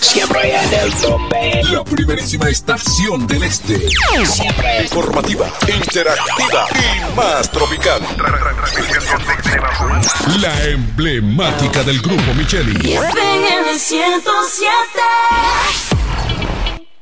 Siempre en el tope. La primerísima estación del este. Siempre Informativa, interactiva y más tropical. La emblemática del grupo Micheli. en el 107.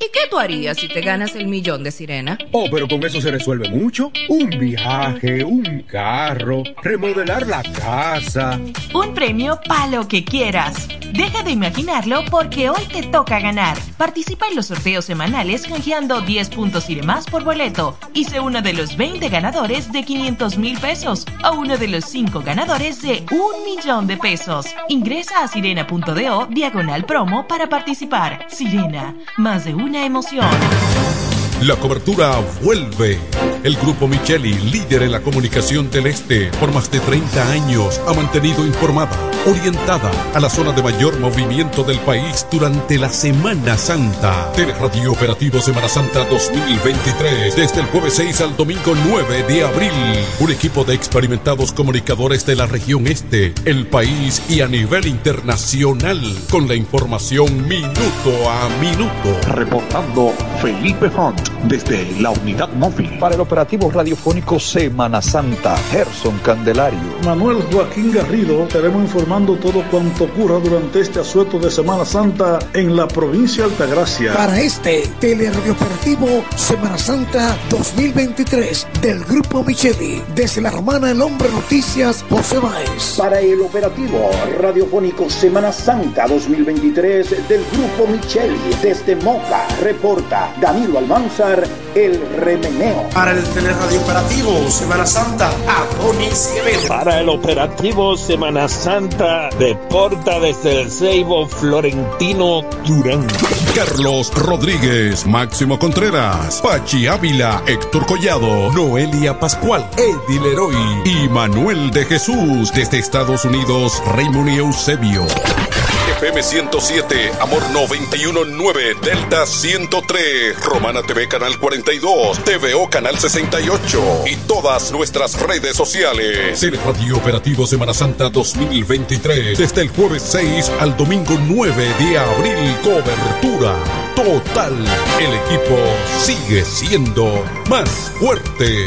¿Y qué tú harías si te ganas el millón de sirena? Oh, pero con eso se resuelve mucho. Un viaje, un carro, remodelar la casa. Un premio para lo que quieras. Deja de imaginarlo porque hoy te toca ganar. Participa en los sorteos semanales canjeando 10 puntos y demás por boleto. Y sé uno de los 20 ganadores de 500 mil pesos o uno de los 5 ganadores de un millón de pesos. Ingresa a sirena.do diagonal promo para participar. Sirena, más de una emoción. La cobertura vuelve. El grupo Micheli, líder en la comunicación del Este, por más de 30 años, ha mantenido informada, orientada a la zona de mayor movimiento del país durante la Semana Santa. Teleradio Operativo Semana Santa 2023, desde el jueves 6 al domingo 9 de abril. Un equipo de experimentados comunicadores de la región Este, el país y a nivel internacional, con la información minuto a minuto. Reportando Felipe Hunt desde la unidad móvil. Para el operativo radiofónico Semana Santa, Gerson Candelario. Manuel Joaquín Garrido, estaremos informando todo cuanto ocurra durante este asueto de Semana Santa en la provincia de Altagracia. Para este teleradioperativo Semana Santa 2023 del Grupo Micheli, desde la romana El Hombre Noticias, José Báez. Para el operativo radiofónico Semana Santa 2023 del Grupo Micheli, desde Moca, reporta Danilo El remeneo. Para el teleradio operativo Semana Santa, Adonis Guerrero. Para el operativo Semana Santa, deporta desde el Ceibo Florentino Durán. Carlos Rodríguez, Máximo Contreras, Pachi Ávila, Héctor Collado, Noelia Pascual, Eddie Leroy y Manuel de Jesús desde Estados Unidos, Raymond y Eusebio. FM 107, Amor 919, Delta 103, Romana TV Canal 42, TVO Canal 68 y todas nuestras redes sociales. El Radio Operativo Semana Santa 2023, desde el jueves 6 al domingo 9 de abril, cobertura total. El equipo sigue siendo más fuerte.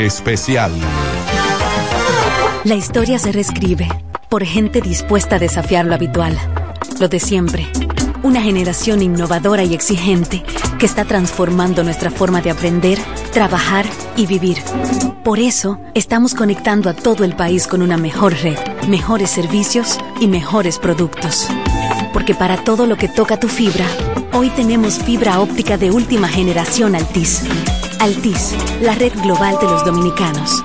Especial. La historia se reescribe por gente dispuesta a desafiar lo habitual, lo de siempre. Una generación innovadora y exigente que está transformando nuestra forma de aprender, trabajar y vivir. Por eso, estamos conectando a todo el país con una mejor red, mejores servicios y mejores productos. Porque para todo lo que toca tu fibra, hoy tenemos fibra óptica de última generación Altis. Altis, la red global de los dominicanos.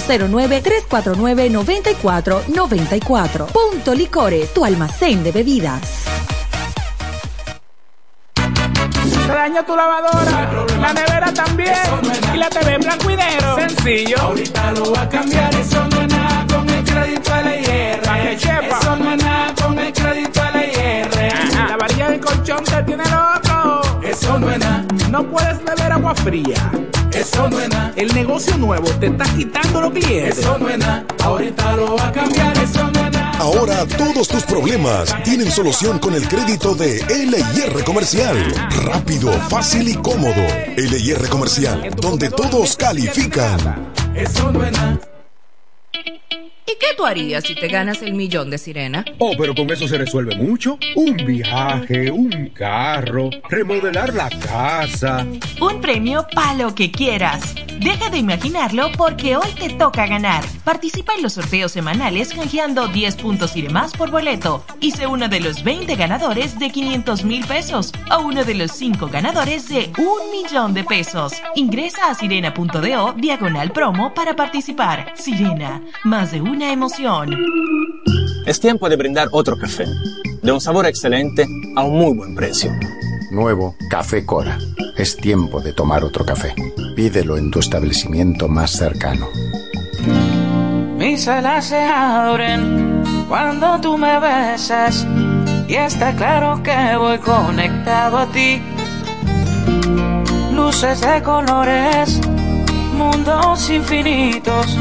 809-349-9494. Punto Licores, tu almacén de bebidas. Se dañó tu lavadora, la nevera también, y la TV en blanco y negro. Sencillo. Ahorita lo va a cambiar, eso no es nada con el crédito LIR. Eso no es nada con el crédito LIR. La varilla del colchón te tiene loco. Eso no es nada. No puedes beber agua fría. Eso no es nada. El negocio nuevo te está quitando los clientes. Eso no es nada. Ahorita lo va a cambiar, eso no es nada. Ahora todos tus problemas tienen solución con el crédito de LIR Comercial. Rápido, fácil y cómodo. LIR Comercial, donde todos califican. Eso no es nada. ¿Y qué tú harías si te ganas el millón de sirena? Oh, pero con eso se resuelve mucho. Un viaje, un carro, remodelar la casa. Un premio para lo que quieras. Deja de imaginarlo porque hoy te toca ganar. Participa en los sorteos semanales canjeando 10 puntos y demás por boleto. Y sé uno de los 20 ganadores de 500 mil pesos o uno de los 5 ganadores de un millón de pesos. Ingresa a sirena.do diagonal promo para participar. Sirena, más de una emoción. Es tiempo de brindar otro café, de un sabor excelente a un muy buen precio. Nuevo Café Cora. Es tiempo de tomar otro café. Pídelo en tu establecimiento más cercano. Mis alas se abren cuando tú me besas y está claro que voy conectado a ti. Luces de colores, mundos infinitos.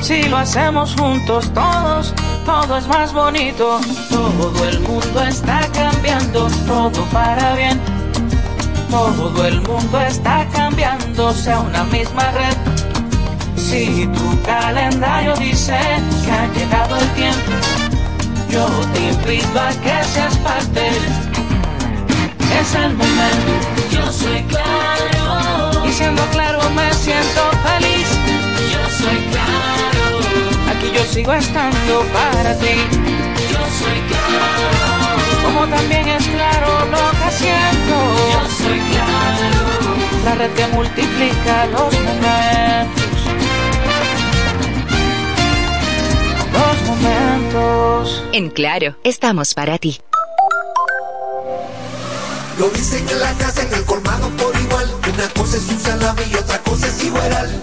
Si lo hacemos juntos todos, todo es más bonito. Todo el mundo está cambiando, todo para bien. Todo el mundo está cambiando, sea una misma red. Si tu calendario dice que ha llegado el tiempo, yo te invito a que seas parte. Es el momento. Yo soy claro. Y siendo claro me siento feliz. Soy claro. Aquí yo sigo estando para ti. Yo soy claro. Como también es claro lo que siento. Yo soy claro. La red que multiplica los momentos. Los momentos. En Claro, estamos para ti. Lo dicen en la casa, en el colmado por igual. Una cosa es un salami y otra cosa es igual.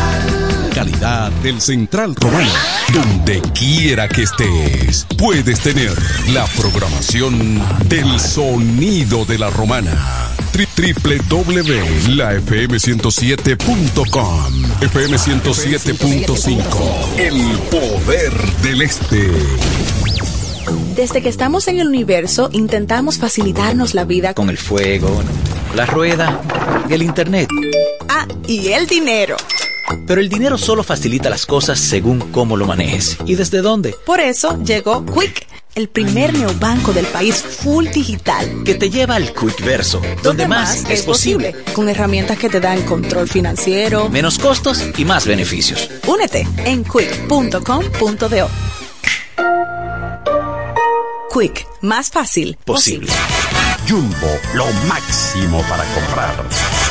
Calidad del Central Romano. Donde quiera que estés, puedes tener la programación del sonido de la romana. Tri- www.lafm107.com FM 107.5 El poder del este. Desde que estamos en el universo, intentamos facilitarnos la vida Con el fuego, la rueda, el internet. Ah, y el dinero. Pero el dinero solo facilita las cosas según cómo lo manejes y desde dónde. Por eso llegó Quick, el primer neobanco del país full digital. Que te lleva al Quick Verso, donde, más, es posible. Con herramientas que te dan control financiero. Menos costos y más beneficios. Únete en quick.com.do. Quick, más fácil Posible. Jumbo, lo máximo para comprar.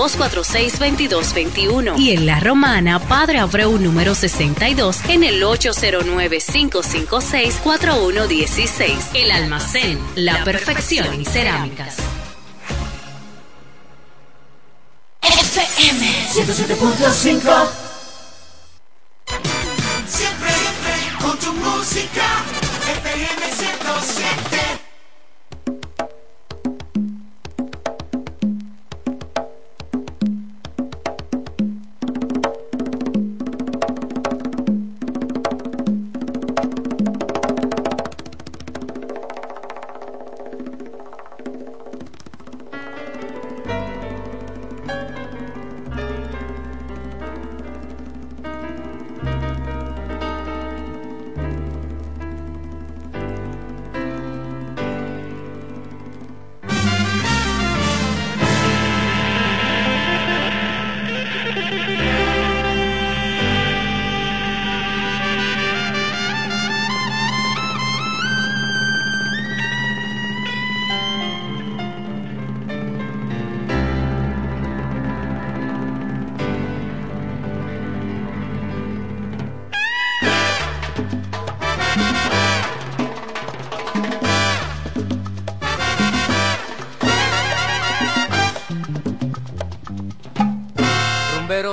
246-2221 y en La Romana, Padre Abreu número 62 en el 809-556-4116. El almacén, la, perfección en cerámicas. FM 107.5 Siempre con tu música FM 107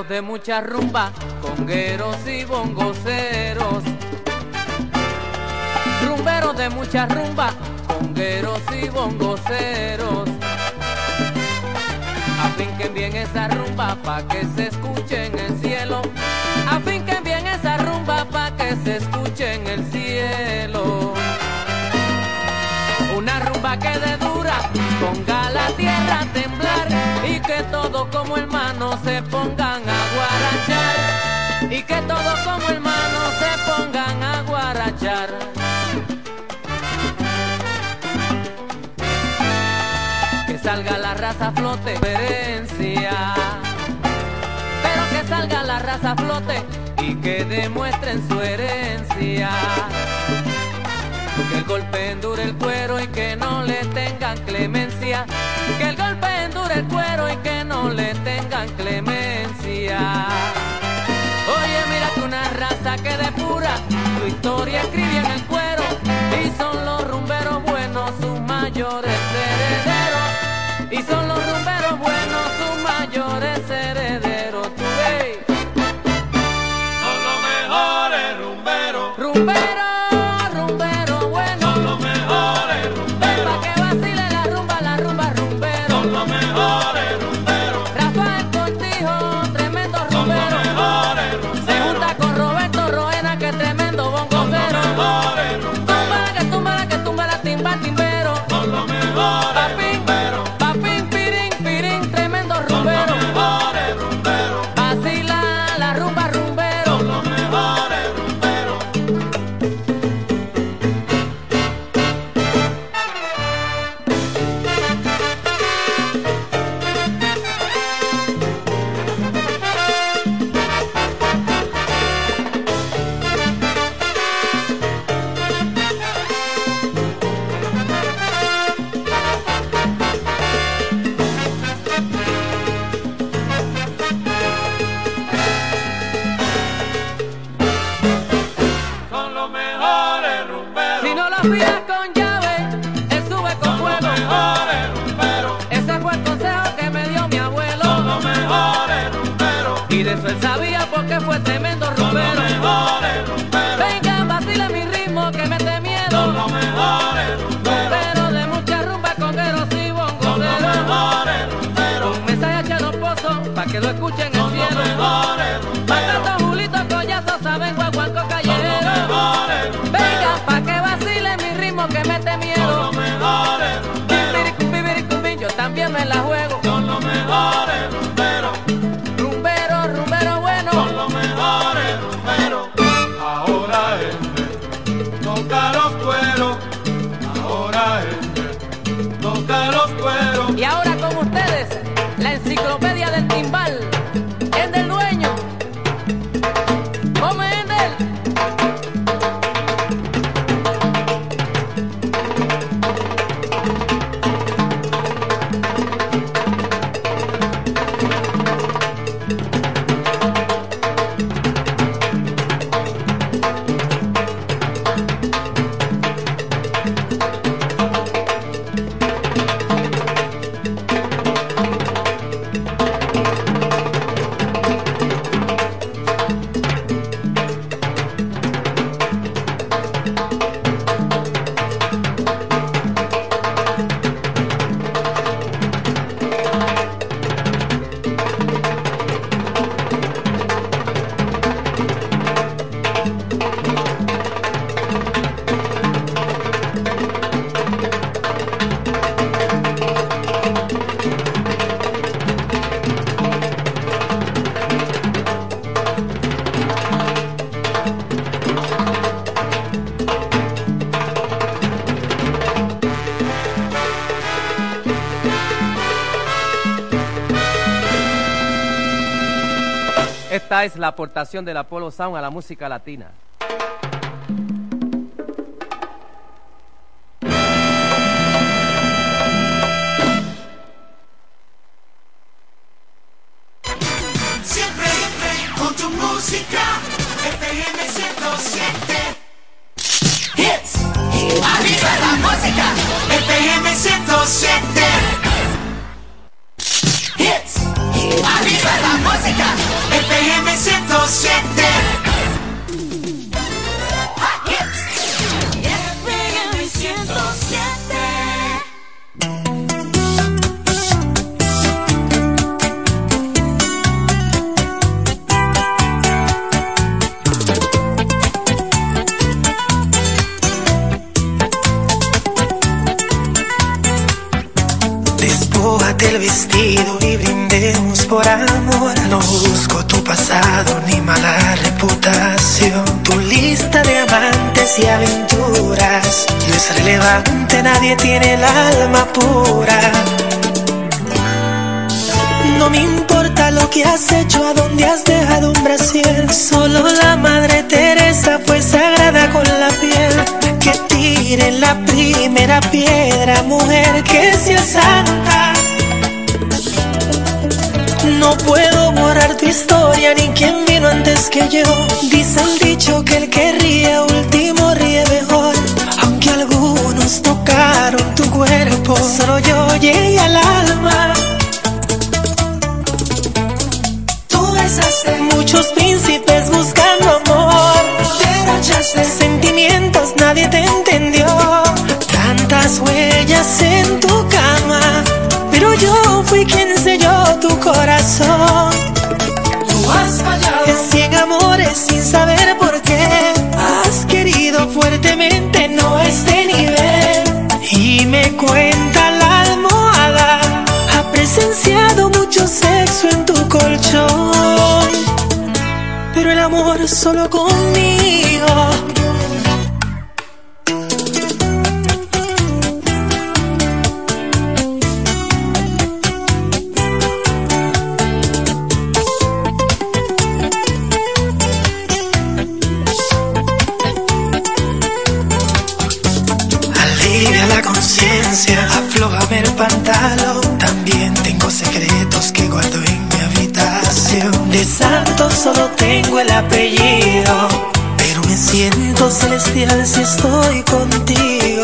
De mucha rumba, congueros y bongoceros. Rumberos de mucha rumba, congueros y bongoceros. Afinquen bien esa rumba pa' que se escuche en el cielo. Afinquen bien esa rumba pa' que se escuche en el cielo. Una rumba que de dura ponga la tierra a temblar y que todo como hermano se pongan a guarachar y que todo como hermano se pongan a guarachar. Que salga la raza a flote, herencia. Pero que salga la raza flote y que demuestren su herencia. Que el golpe endure el cuero y que no le tengan clemencia. Que el golpe endure el cuero y que no le tengan clemencia. Escribe en el cuero y son los rumberos buenos sus mayores herederos. es la aportación del Apolo Sound a la música latina. Celestial si estoy contigo.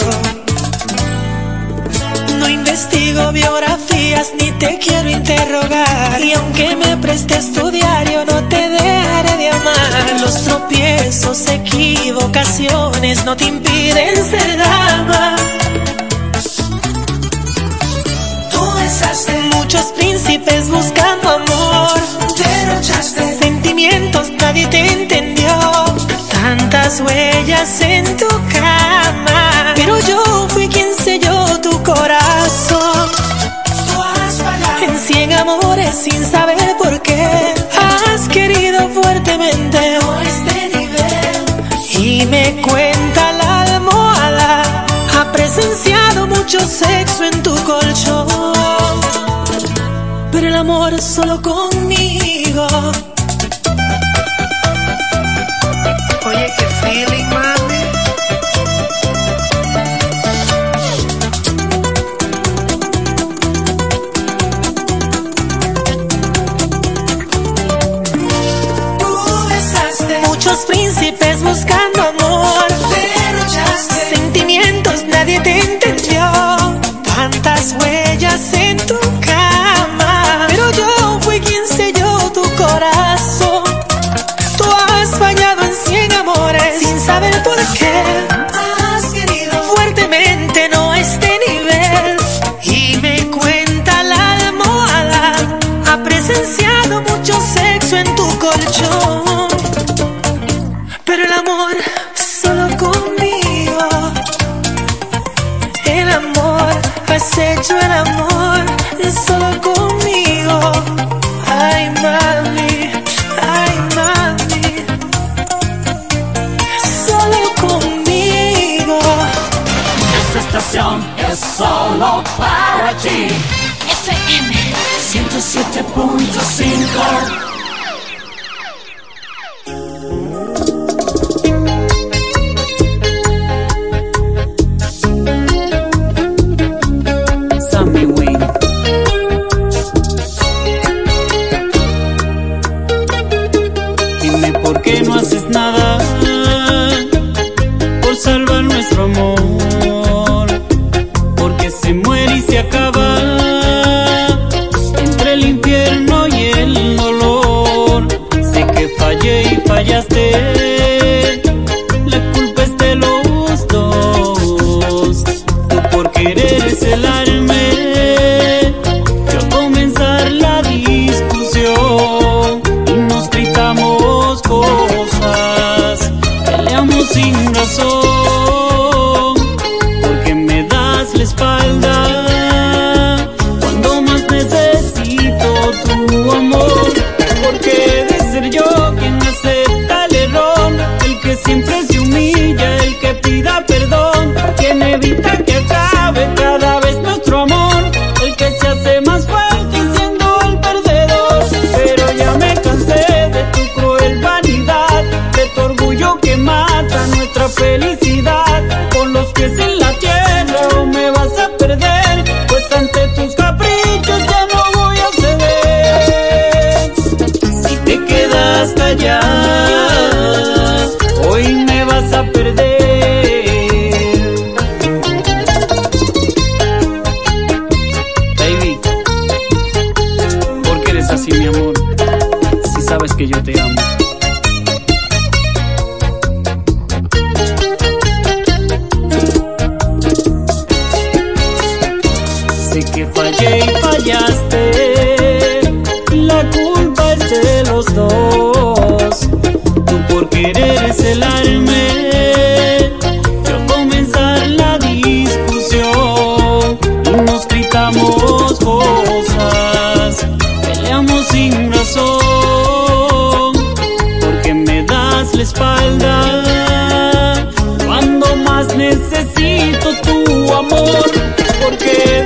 No investigo biografías ni te quiero interrogar. Y aunque me prestes tu diario, no te dejaré de amar. Los tropiezos, equivocaciones no te impiden ser dama. Tú besaste muchos príncipes buscando amor. Derrochaste sentimientos, nadie te entendió. Tantas huellas en tu cama. Pero yo fui quien selló tu corazón. En cien amores sin saber por qué. Has querido fuertemente. Y me cuenta la almohada. Ha presenciado mucho sexo en tu colchón. Pero el amor solo conmigo. Buscando amor. Sentimientos, nadie te entendió. Tantas huellas en tu cama. Pero yo fui quien selló tu corazón. Tú has fallado en cien amores sin saber por qué. Hecho el amor solo conmigo. Ay, mami, ay, mami. Solo conmigo. Esta estación es solo para ti. FM 107.5 así, mi amor? Si sabes que yo te amo. Sé que fallé y fallaste. La culpa es de los dos. Tú por querer celarme. Yo Porque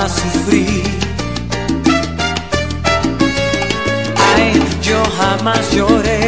jamás sufrí. Ay, yo jamás lloré.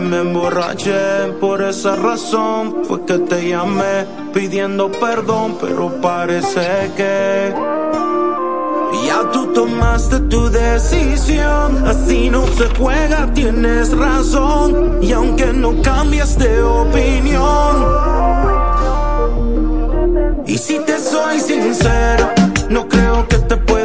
Me emborraché. Por esa razón fue que te llamé pidiendo perdón, pero parece que ya tú tomaste tu decisión. Así no se juega, tienes razón. Y aunque no cambias de opinión, y si te soy sincero, no creo que te pueda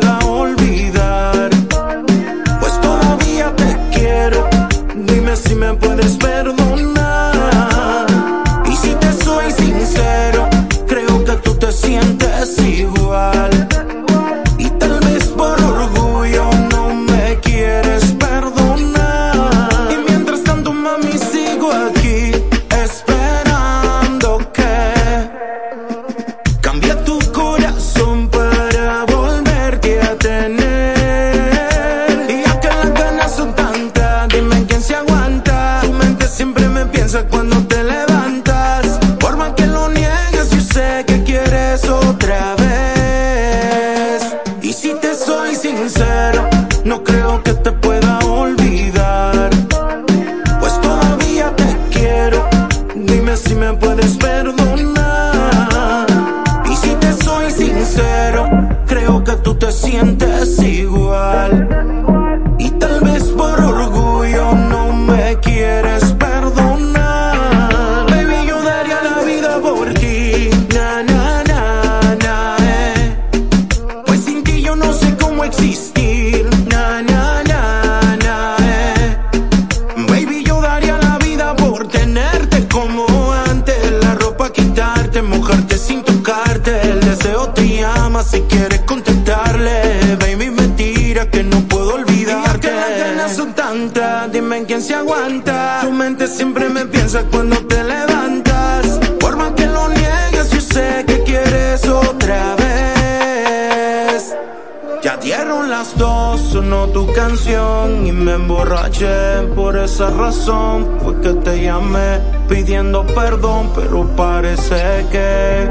pidiendo perdón, pero parece que.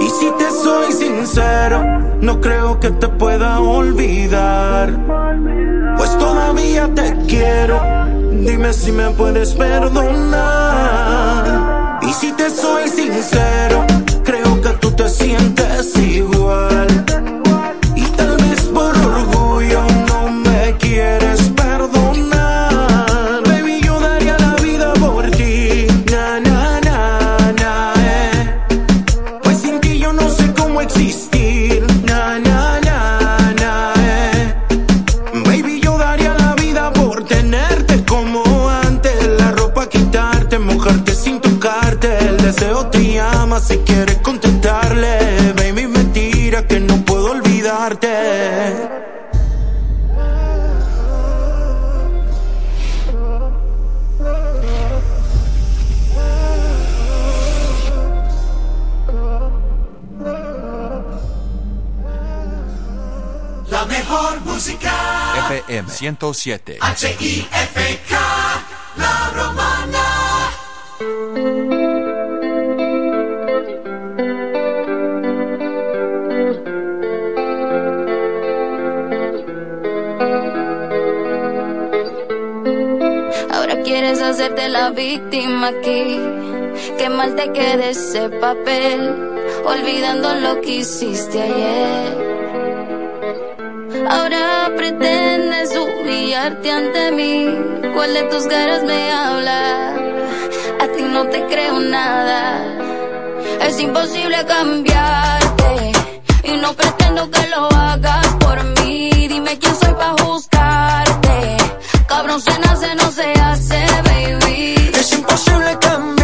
Y si te soy sincero, no creo que te pueda olvidar. Pues todavía te quiero, dime si me puedes perdonar. Y si te soy sincero, te quede ese papel, olvidando lo que hiciste ayer. Ahora pretendes humillarte ante mí. ¿Cuál de tus caras me habla? A ti no te creo nada. Es imposible cambiarte. Y no pretendo que lo hagas por mí. Dime quién soy para juzgarte. Cabrón se nace, no se hace, baby. Es imposible cambiarme.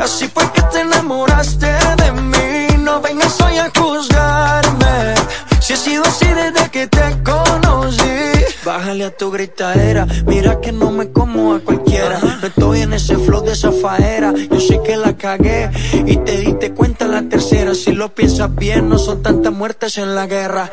Así fue que te enamoraste de mí. No vengas hoy a juzgarme. Si he sido así desde que te conocí. Bájale a tu gritadera. Mira que no me como a cualquiera. No estoy en ese flow de esa faera. Yo sé que la cagué. Y te diste cuenta tercera. Si lo piensas bien, no son tantas muertes en la guerra.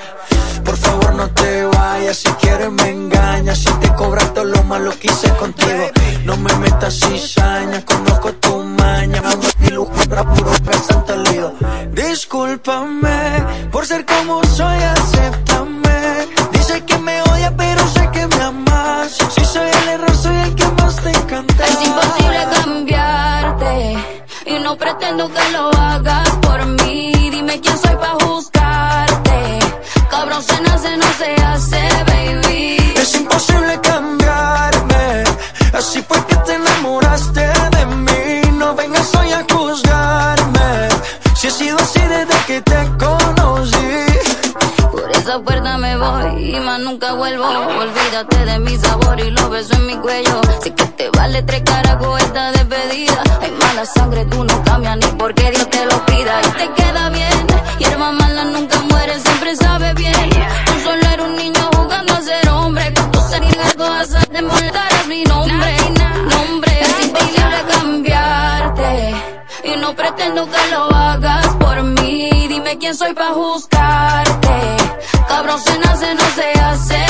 Por favor, no te vayas. Si quieres, me engañas. Si te cobras todo lo malo que hice contigo, no me metas cizaña. Conozco tu maña. Mi luz contra puro pesante lío. Discúlpame por ser como soy. Acéptame. Dice que me odia, pero sé que me amas. Si soy el error, soy el que más te encanta. Es imposible cambiarte. Y no pretendo que lo nunca vuelvo. Olvídate de mi sabor y los besos en mi cuello. Sé que te vale tres carajos esta despedida. Hay mala sangre, tú no cambias ni porque Dios te lo pida. Y te queda bien. Hierba mala nunca muere, siempre sabe bien. Tú solo eres un niño jugando a ser hombre. Cuando se niega todas de molestar es mi nombre. Nombre, es imposible cambiarte. Y no pretendo que lo hagas por mí. Dime quién soy para juzgarte. Cabrón se nace, no se hace,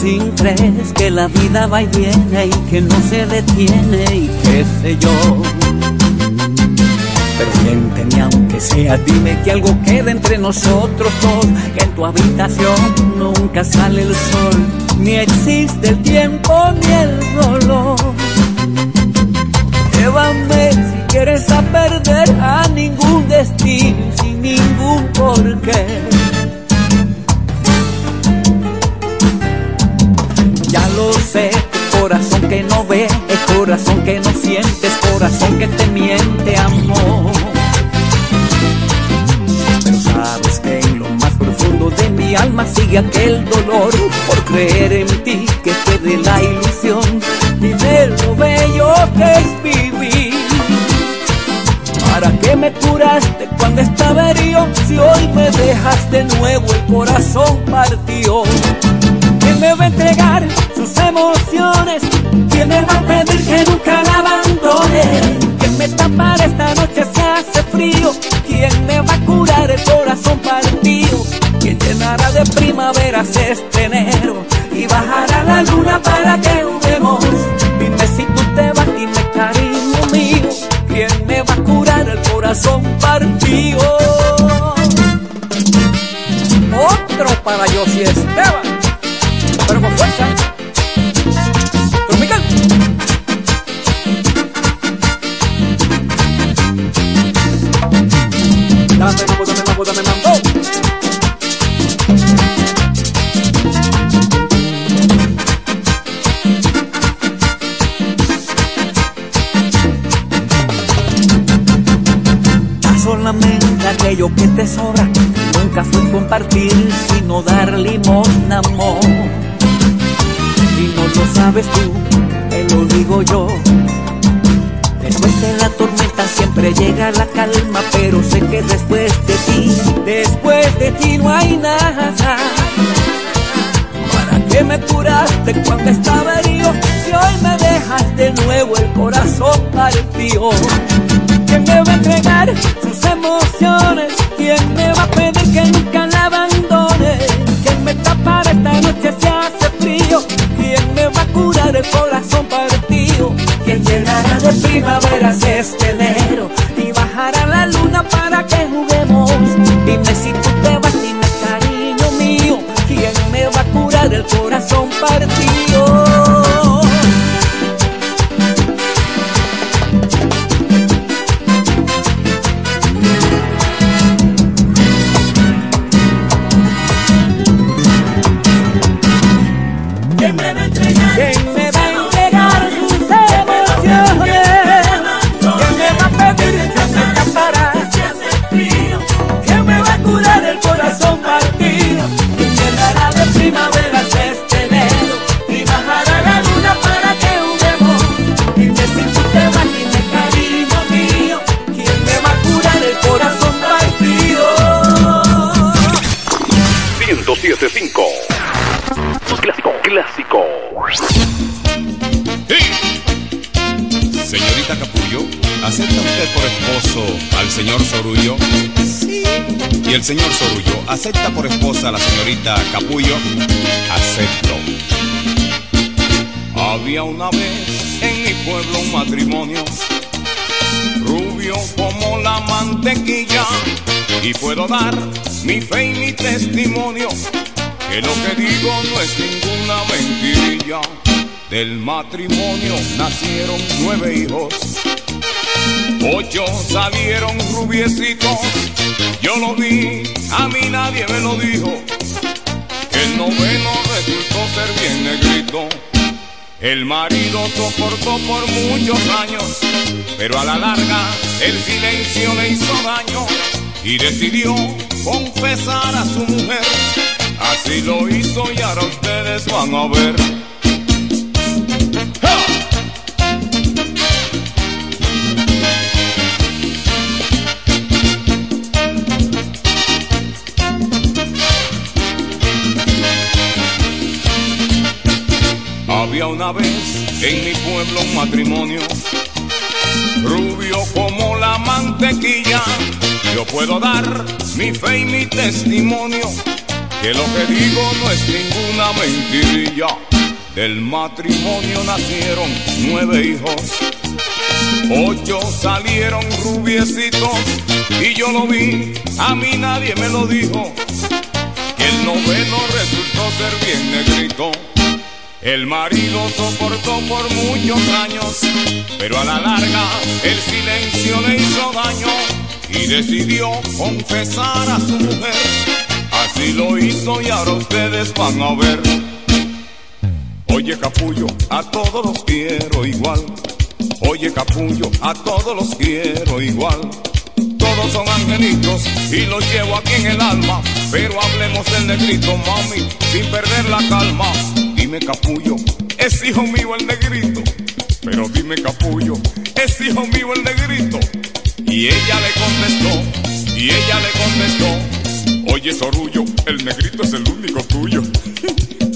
sin tres, que la vida va y viene y que no se detiene y qué sé yo. Pero miénteme aunque sea, dime que algo queda entre nosotros dos, que en tu habitación nunca sale el sol, ni existe el tiempo ni el dolor. Llévame si quieres a perder a ningún destino sin ningún porqué. Ya lo sé, corazón que no ve, es corazón que no sientes, corazón que te miente, amor. Pero sabes que en lo más profundo de mi alma sigue aquel dolor por creer en ti que fue de la ilusión y de lo bello que es vivir. ¿Para qué me curaste cuando estaba herido? Si hoy me dejas de nuevo el corazón partió. ¿Quién me va a entregar sus emociones? ¿Quién me va a pedir que nunca la abandone? ¿Quién me tapará esta noche si hace frío? ¿Quién me va a curar el corazón partido? ¿Quién llenará de primaveras este enero? Y bajará la luna para que hay nada. ¿Para qué me curaste cuando estaba herido? Si hoy me dejas de nuevo el corazón partido. ¿Quién me va a entregar sus emociones? ¿Quién me va a pedir que nunca la abandone? ¿Quién me tapará esta noche si hace frío? ¿Quién me va a curar el corazón partido? ¿Quién llenará de primaveras ¿Y el señor Sorullo acepta por esposa a la señorita Capullo? Acepto. Había una vez en mi pueblo un matrimonio, rubio como la mantequilla, y puedo dar mi fe y mi testimonio, que lo que digo no es ninguna mentirilla. Del matrimonio nacieron nueve hijos, ocho salieron rubiecitos, yo lo vi, a mí nadie me lo dijo, el noveno resultó ser bien negrito. El marido soportó por muchos años, pero a la larga el silencio le hizo daño y decidió confesar a su mujer. Así lo hizo y ahora ustedes van a ver. Una vez en mi pueblo un matrimonio, rubio como la mantequilla. Yo puedo dar mi fe y mi testimonio, que lo que digo no es ninguna mentirilla. Del matrimonio nacieron nueve hijos, ocho salieron rubiecitos, y yo lo vi, a mí nadie me lo dijo, que el noveno resultó ser bien negrito. El marido soportó por muchos años, pero a la larga el silencio le hizo daño y decidió confesar a su mujer. Así lo hizo y ahora ustedes van a ver. Oye capullo, a todos los quiero igual. Oye capullo, a todos los quiero igual. Todos son angelitos y los llevo aquí en el alma. Pero hablemos del negrito, mami, sin perder la calma. Dime capullo, es hijo mío el negrito. Pero dime capullo, es hijo mío el negrito. Y ella le contestó, y ella le contestó. Oye Sorullo, el negrito es el único tuyo.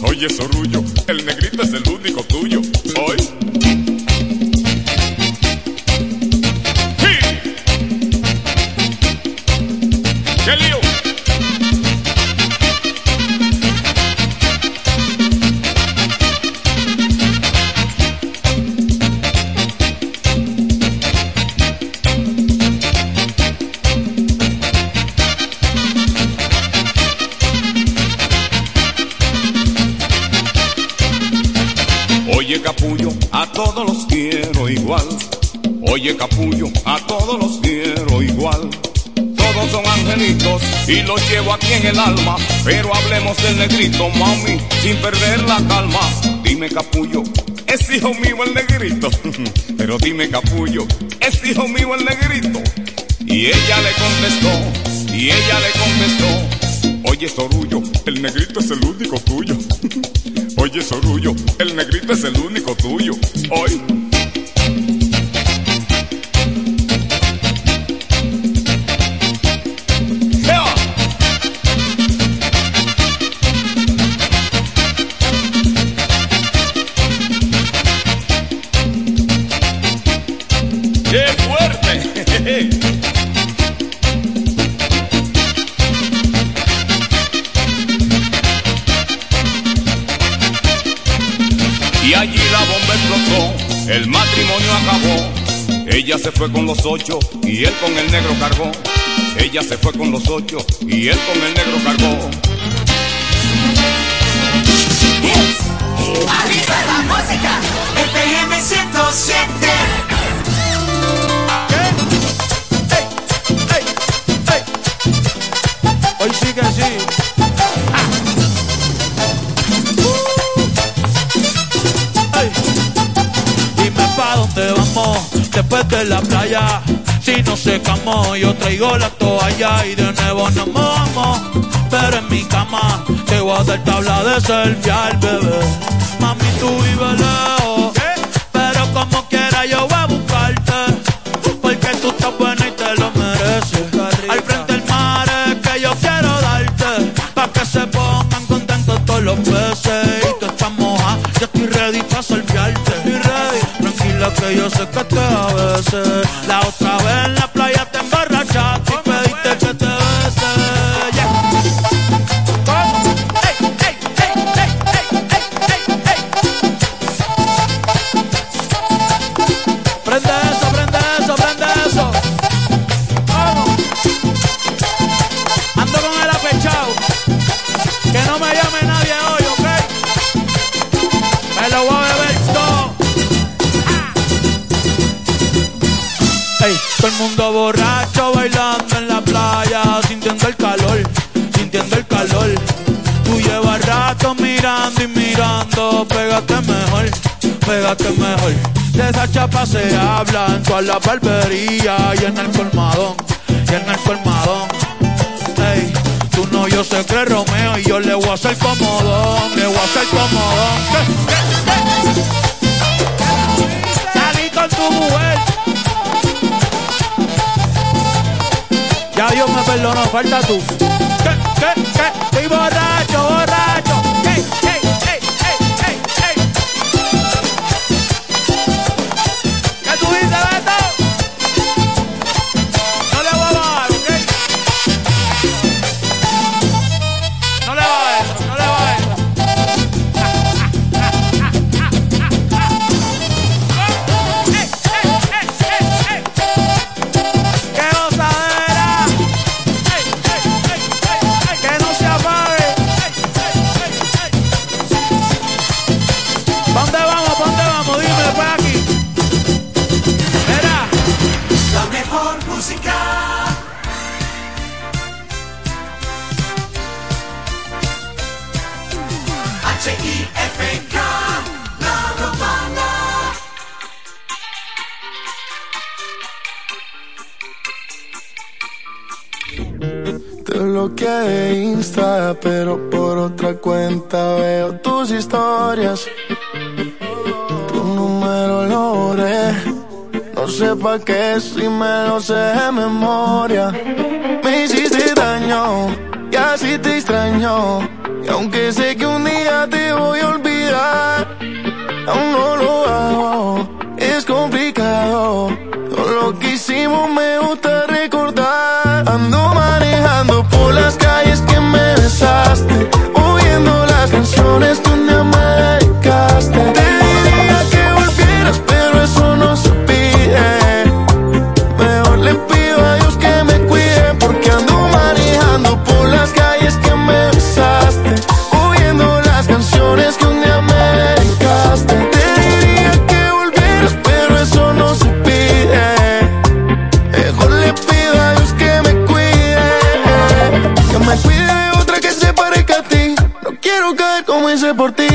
Oye Sorullo, el negrito es el único tuyo. Hoy. Todos los quiero igual. Oye capullo, a todos los quiero igual. Todos son angelitos y los llevo aquí en el alma. Pero hablemos del negrito, mami, sin perder la calma. Dime capullo, es hijo mío el negrito. Pero dime capullo, es hijo mío el negrito. Y ella le contestó, y ella le contestó. Oye Sorullo, el negrito es el único tuyo. Oye Sorullo, el negrito es el único tuyo. Hoy. Ella se fue con los ocho y él con el negro cargó. Ella se fue con los ocho y él con el negro cargó. ¡Arriba la música! FM 107. Después de la playa. Si no secamos, yo traigo la toalla y de nuevo nos mojamos. Pero en mi cama te voy a dar tabla de selfie al bebé. Mami, tú vives lejos, pero como quiera yo voy a buscarte. Porque tú estás buena y te lo mereces. Al frente del mar es que yo quiero darte. Pa' que se pongan contentos todos los peces. Y tú estás moja, yo estoy ready pa' salviarte. Dile que yo sé que te a veces. La otra vez en la playa sintiendo el calor, sintiendo el calor. Tú llevas rato mirando y mirando, pégate mejor, pégate mejor. De esa chapa se habla en toda la barbería y en el colmadón, y en el colmadón. Ey, tú no, yo sé que Romeo y yo le voy a hacer comodón, le voy a hacer comodón. ¿Qué? ¿Qué? Salí con tu mujer. Ya Dios me perdonó, falta tú. ¿Qué? ¿Qué? ¿Qué? Estoy borracho, borracho. ¿Qué? ¿Qué? Pero por otra cuenta veo tus historias. Tu número lo. No sé pa' qué si me lo sé de memoria. Me hiciste daño y así te extraño. Y aunque sé que un día te voy a olvidar, aún no lo hago. Es complicado. Todo lo que hicimos me gusta recordar. Ando por ti.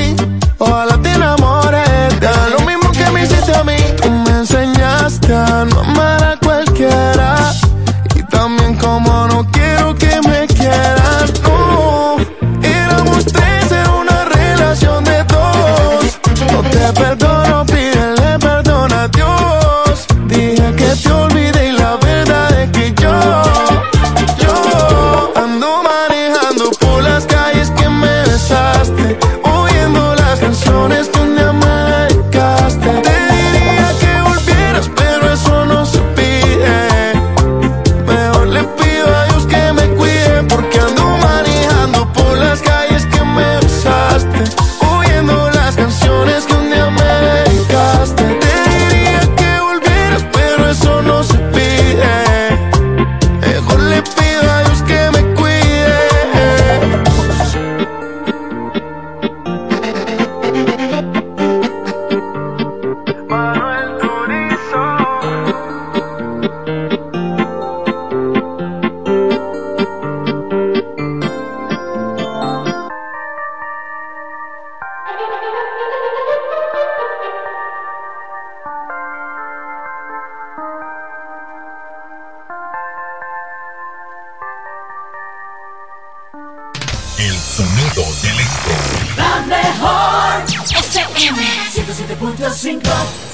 El sonido del electro. La mejor. FM 107.5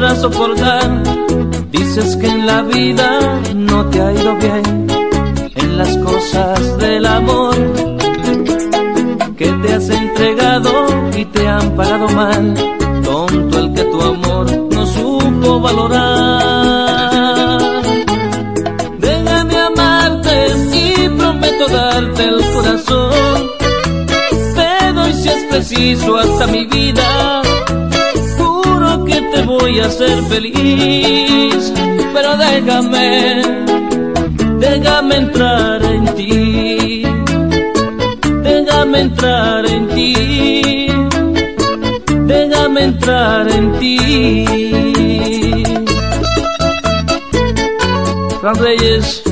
podrás soportar. Dices que en la vida no te ha ido bien en las cosas del amor que te has entregado y te han pagado mal. Tonto el que tu amor no supo valorar. Déjame amarte y prometo darte el corazón. Te doy si es preciso hasta mi vida. Voy a hacer feliz, pero déjame, déjame entrar en ti déjame entrar en ti, déjame entrar en ti. Fran Reyes,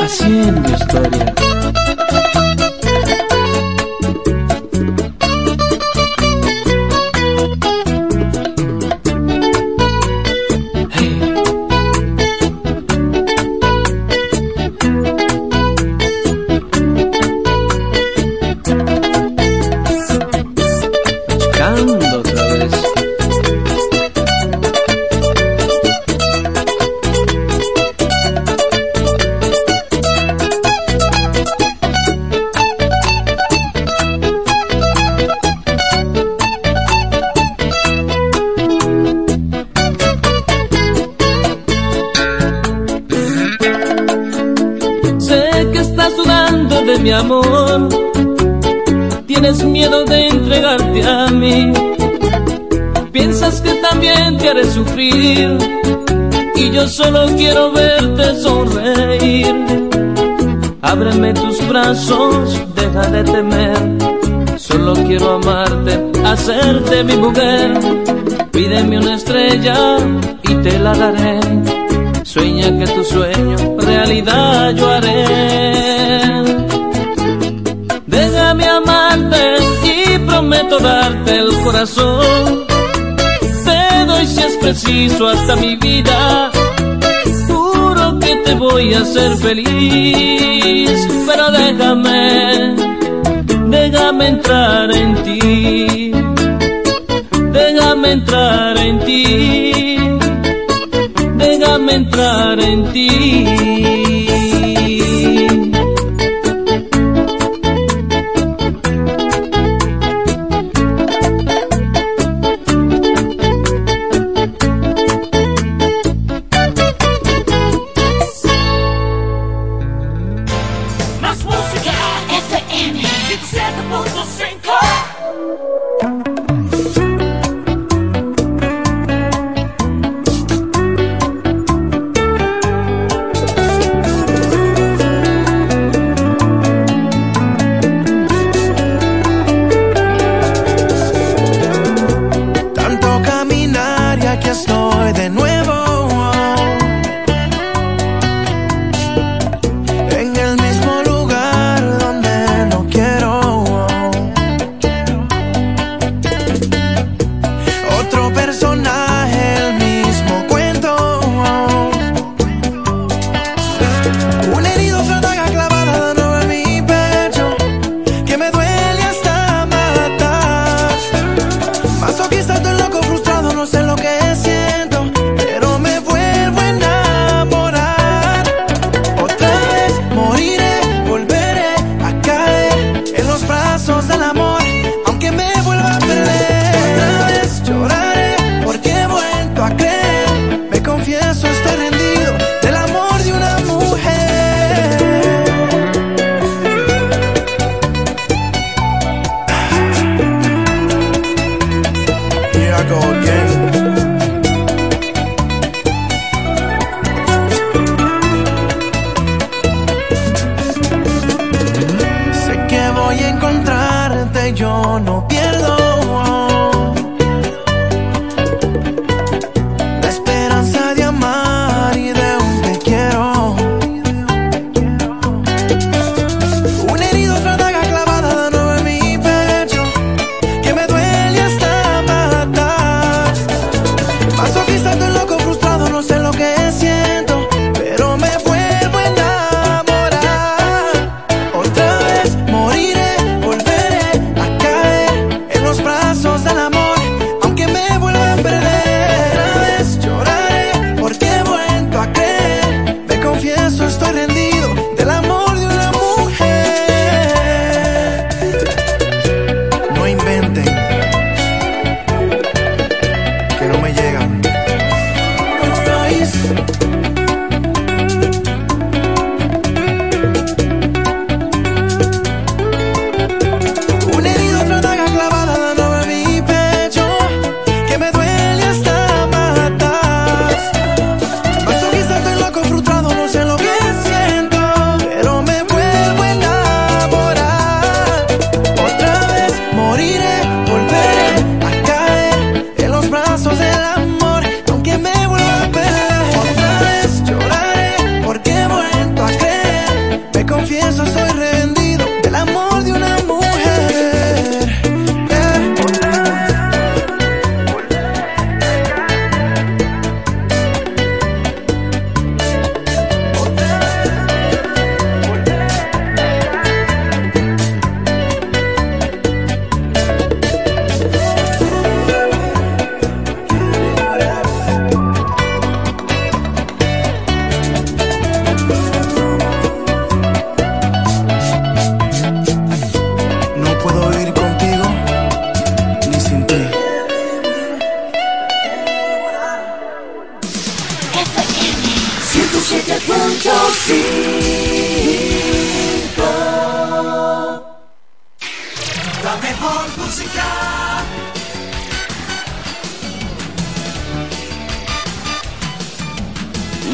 haciendo historia. Y yo solo quiero verte sonreír. Ábreme tus brazos, deja de temer. Solo quiero amarte, hacerte mi mujer. Pídeme una estrella y te la daré. Sueña que tu sueño realidad yo haré. Déjame amarte y prometo darte el corazón. Preciso hasta mi vida. Juro que te voy a hacer feliz, pero déjame, déjame entrar en ti. Déjame entrar en ti. Déjame entrar en ti.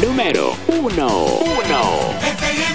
Número 1. 1.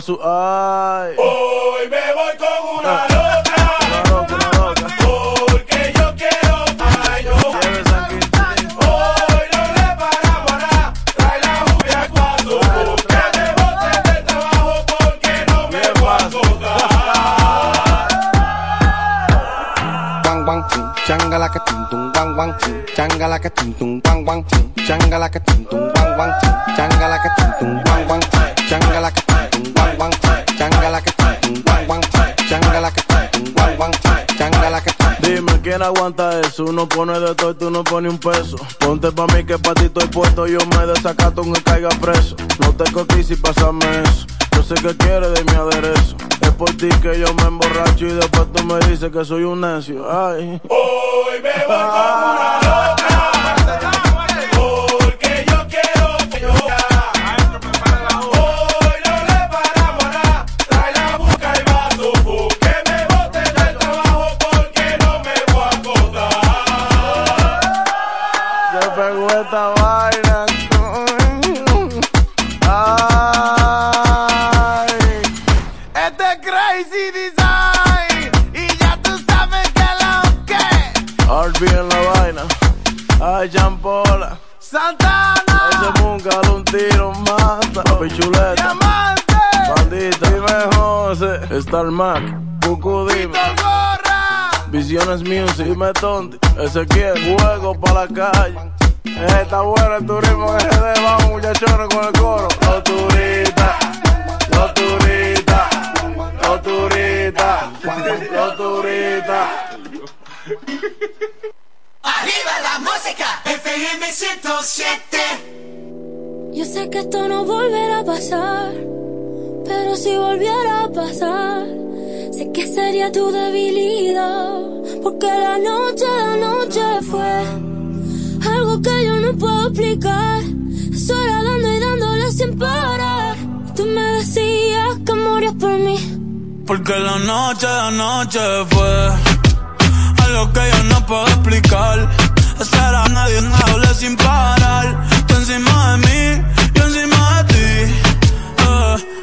Cruce le aguanta eso, uno pone de todo y tú no pones un peso. Ponte pa' mí que pa' ti estoy puesto, yo me desacato aunque caiga preso. No te cotices y pásame eso. Yo sé que quieres de mi aderezo. Es por ti que yo me emborracho y después tú me dices que soy un necio. Ay. Hoy me voy con Star Mac. Buku dime. Visiones Music. Dime Tonti. Ezequiel. Juego pa' la calle. Está bueno el turismo en RD. Vamos muchachones con el coro. Los turistas. Los turistas. Los turistas. Los turistas. Arriba la música, FM 107. Yo sé que esto no volverá a pasar, pero si volviera a pasar, sé que sería tu debilidad, porque la noche, la noche fue algo que yo no puedo explicar. Sola dando y dándole sin parar. Tú me decías que morías por mí. Porque la noche, la noche fue algo que yo no puedo explicar. Estar a nadie, nadie sin parar. Tú encima de mí, yo encima.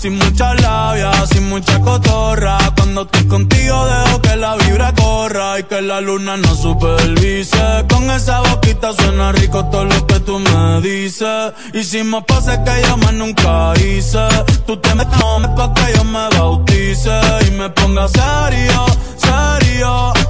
Sin mucha labia, sin mucha cotorra. Cuando estoy contigo dejo que la vibra corra y que la luna no supervise. Con esa boquita suena rico todo lo que tú me dices. Hicimos poses que yo más nunca hice. Tú te metes pa' que yo me bautice y me ponga serio, serio.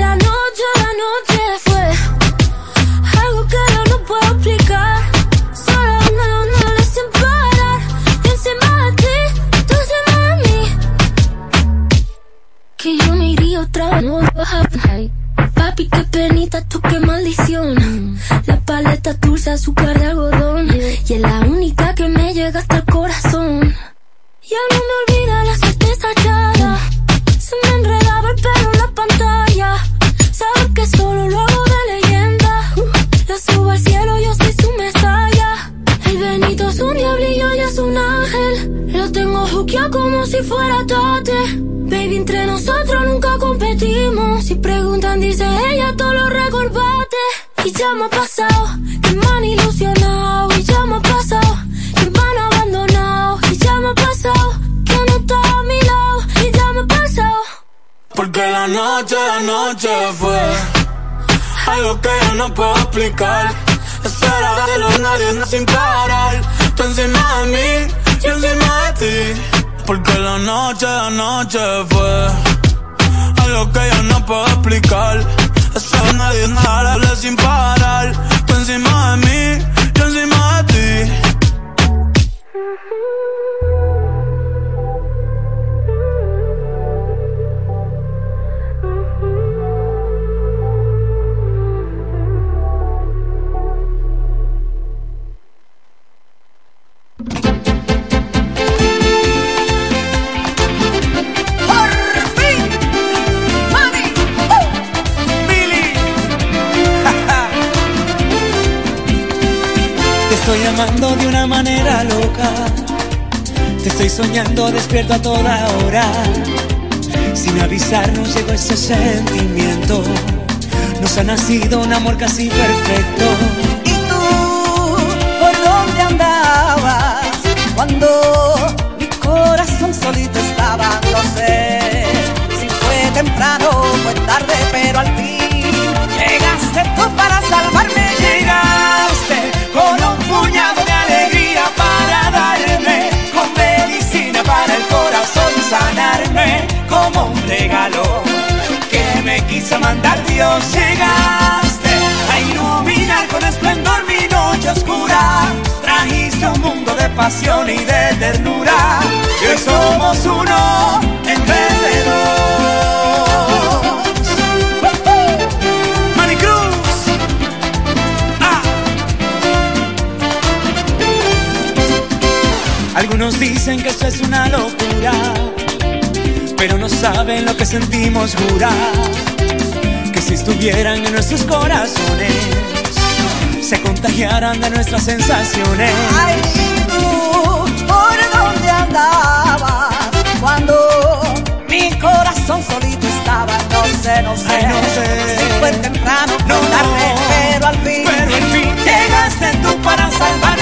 La noche, la noche fue algo que yo no puedo explicar. Solo dándole sin parar. Y encima de ti, tú encima de mí. Que yo me iría otra vez. Papi, qué penita, tú qué maldición. La paleta dulce, azúcar de algodón. Y es la única que me llega hasta el corazón. Ya no me olvida la certeza echada. Se me enredaba Sabes que solo lo de leyenda. Lo subo al cielo, yo soy su mesaya. El Benito es un diablillo y es un ángel. Lo tengo juqueado como si fuera tate. Baby, entre nosotros nunca competimos. Si preguntan, dice ella, todo lo recorbate. y ya me ha pasado que me han ilusionado y ya me ha pasado noche, noche fue algo que yo no puedo explicar. Eso era de los nadie sin parar. Tú encima de mí, yo encima de ti. Porque la noche, noche fue algo que yo no puedo explicar. De nadie sin parar. Tú encima de mí, yo encima de ti. Estoy amando de una manera loca. Te estoy soñando despierto a toda hora. Sin avisarnos llegó ese sentimiento. Nos ha nacido un amor casi perfecto. ¿Y tú por dónde andabas cuando mi corazón solito estaba? No sé si fue temprano o fue tarde, pero al fin llegaste tú para salvarme. Llegaste con un puñado de alegría para darme, con medicina para el corazón sanarme, como un regalo que me quiso mandar Dios. Llegaste a iluminar con esplendor mi noche oscura, trajiste un mundo de pasión y de ternura, y hoy somos uno en vez de dos. Algunos dicen que esto es una locura, pero no saben lo que sentimos jurar. Que si estuvieran en nuestros corazones, se contagiaran de nuestras sensaciones. Ay, tú, ¿por dónde andabas? Cuando mi corazón solito estaba, no sé, no sé, Ay, no sé. si fue temprano, No, tarde, pero al fin, Pero al fin llegaste tú para salvarme,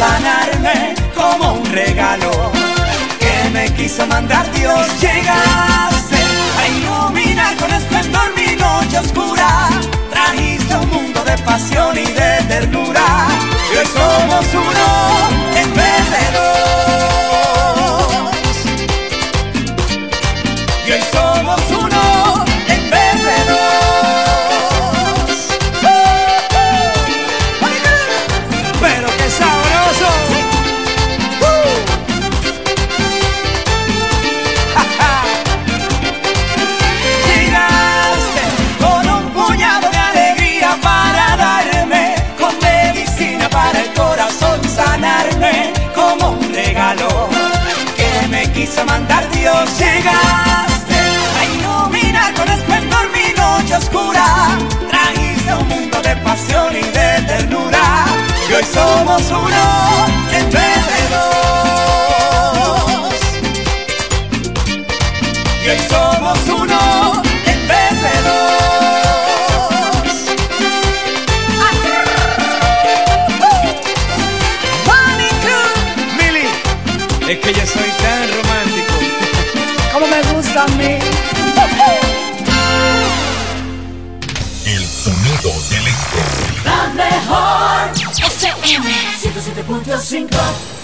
sanarme, como un regalo que me quiso mandar Dios. Llegaste a iluminar con esplendor mi noche oscura, trajiste un mundo de pasión y de ternura, y hoy somos uno en. Somos uno en vez de dos. Y hoy somos uno en vez de dos. Mili, es que yo soy tan romántico. como me gusta a mí. El sonido del electro. La mejor. FM 107.5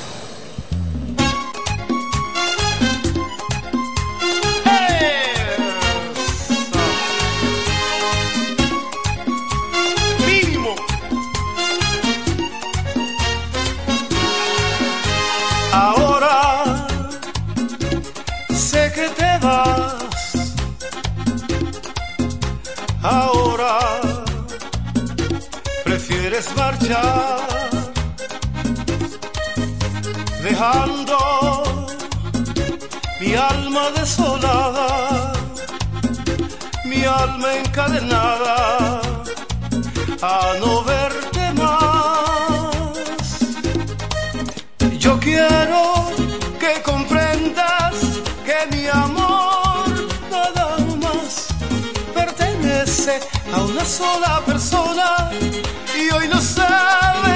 quieres marchar, dejando mi alma desolada, mi alma encadenada a no verte más. Yo quiero que comprendas que mi amor nada más pertenece a una sola persona hoy lo sabe.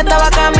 estaba caminando.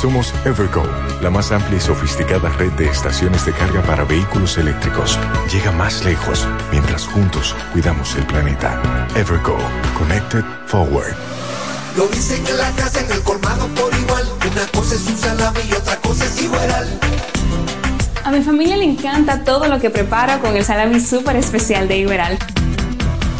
Somos Evergo, la más amplia y sofisticada red de estaciones de carga para vehículos eléctricos. Llega más lejos mientras juntos cuidamos el planeta. Evergo, Connected Forward. Lo dicen en la casa, en el colmado por igual. Una cosa es un salami y otra cosa es igual. A mi familia le encanta todo lo que preparo con el salami súper especial de Iberal.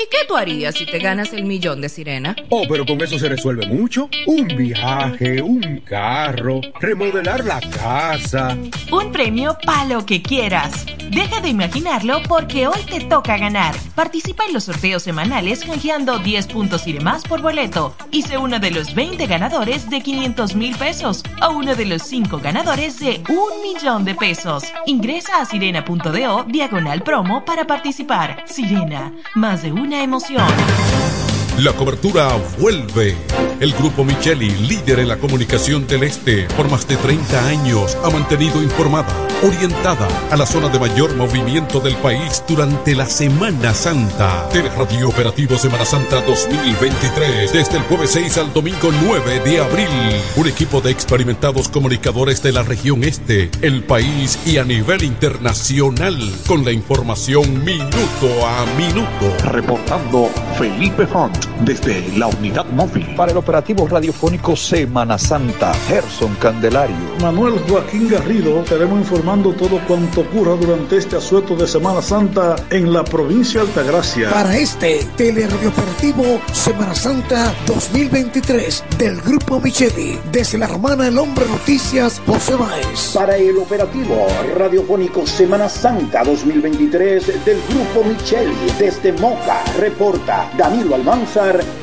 ¿Y qué tú harías si te ganas el millón de sirena? Oh, pero con eso se resuelve mucho. Un viaje, un carro, remodelar la casa. Un premio para lo que quieras. Deja de imaginarlo porque hoy te toca ganar. Participa en los sorteos semanales canjeando 10 puntos y demás por boleto. Y sé uno de los 20 ganadores de 500 mil pesos o uno de los 5 ganadores de un millón de pesos. Ingresa a sirena.do diagonal promo para participar. Sirena, más de una emoción. La cobertura vuelve. El grupo Micheli, líder en la comunicación del Este, por más de 30 años, ha mantenido informada, orientada a la zona de mayor movimiento del país durante la Semana Santa. Teleradio Operativo Semana Santa 2023, desde el jueves 6 al domingo 9 de abril. Un equipo de experimentados comunicadores de la región Este, el país y a nivel internacional, con la información minuto a minuto. Reportando Felipe Font desde la unidad móvil. Para el operativo radiofónico Semana Santa, Gerson Candelario. Manuel Joaquín Garrido, estaremos informando todo cuanto ocurra durante este asueto de Semana Santa en la provincia de Altagracia. Para este teleradiooperativo Semana Santa 2023 del Grupo Micheli, desde la hermana El Hombre Noticias, José Báez. Para el operativo radiofónico Semana Santa 2023 del Grupo Micheli, desde Moca, reporta Danilo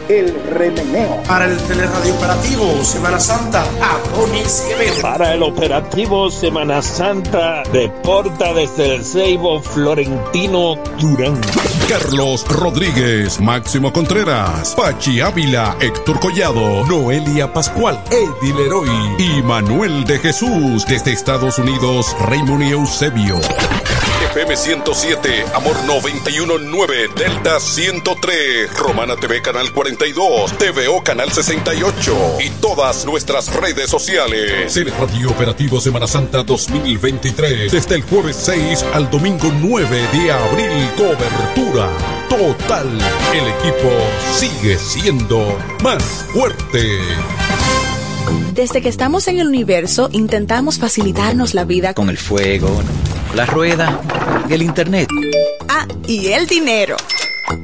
El remeneo. Para el teleradio operativo Semana Santa, Adonis Quevedo. Para el operativo Semana Santa, reporta desde el Ceibo Florentino Durán. Carlos Rodríguez, Máximo Contreras, Pachi Ávila, Héctor Collado, Noelia Pascual, Eddie Leroy y Manuel de Jesús. Desde Estados Unidos, Raymond y Eusebio. FM 107, Amor 919, Delta 103, Romana TV Canal 42, TVO Canal 68 y todas nuestras redes sociales. Radio Operativo Semana Santa 2023, desde el jueves 6 al domingo 9 de abril, cobertura total. El equipo sigue siendo más fuerte. Desde que estamos en el universo, intentamos facilitarnos la vida con el fuego, la rueda y el internet. Ah, y el dinero.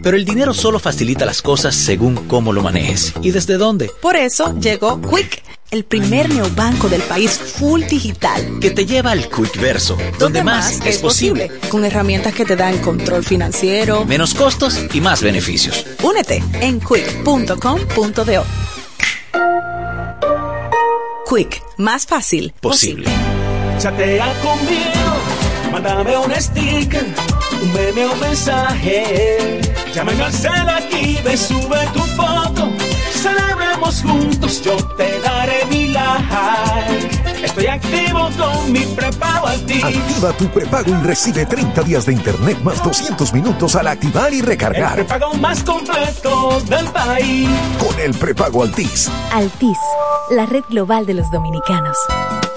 Pero el dinero solo facilita las cosas según cómo lo manejes y desde dónde. Por eso llegó Quick, el primer neobanco del país full digital. Que te lleva al Quick Verso, donde, más, es posible. Con herramientas que te dan control financiero, menos costos y más beneficios. Únete en quick.com.do. Quick, más fácil posible. Chatea conmigo, mándame un sticker, un meme o mensaje. Llámame al cel aquí, me sube tu foto. Celebremos juntos, yo te daré mi like. Estoy activo con mi prepago Altis. Activa tu prepago y recibe 30 días de internet más 200 minutos al activar y recargar. El prepago más completo del país. Con el prepago Altis. Altis, la red global de los dominicanos.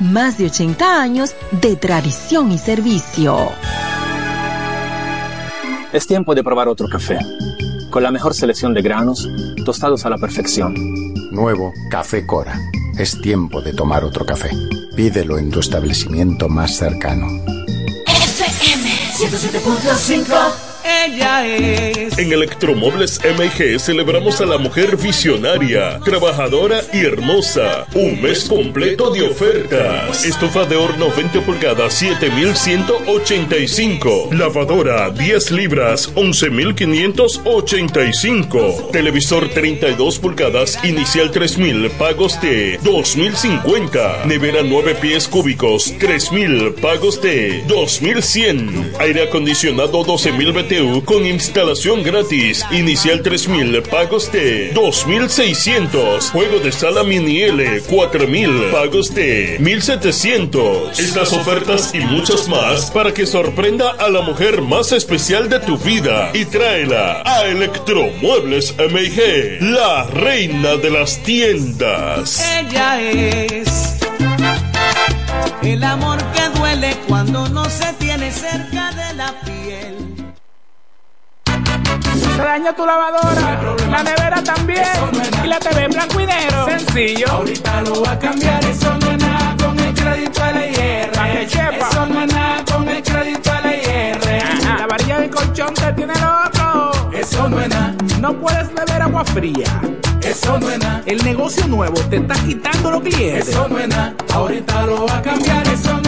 más de 80 años de tradición y servicio. Es tiempo de probar otro café, con la mejor selección de granos, tostados a la perfección. Nuevo Café Cora. Es tiempo de tomar otro café. Pídelo en tu establecimiento más cercano. FM 107.5 ella es. En Electromuebles MG celebramos a la mujer visionaria, trabajadora y hermosa. Un mes completo de ofertas. Estufa de horno 20 pulgadas, 7185. Lavadora 10 libras, 11585. Televisor 32 pulgadas, inicial 3000, pagos de 2050. Nevera 9 pies cúbicos, 3000, pagos de 2100. Aire acondicionado 12000 BTU con instalación gratis. Inicial 3000, pagos de 2600. Juego de sala mini L 4000, pagos de 1700. Estas ofertas y muchas más para que sorprenda a la mujer más especial de tu vida y tráela a Electromuebles MG, la reina de las tiendas. Ella es el amor que duele cuando no se tiene cerca de la piel. Se dañó tu lavadora, la nevera también y la TV blanco y negro. Sencillo. Ahorita lo va a cambiar, eso no es nada con el crédito a la IR. Eso no es nada con el crédito a la IR. La varilla del colchón te tiene loco. Eso no es nada. No puedes beber agua fría. Eso no es nada. El negocio nuevo te está quitando los clientes. Eso no es nada. Ahorita lo va a cambiar, eso no es nada.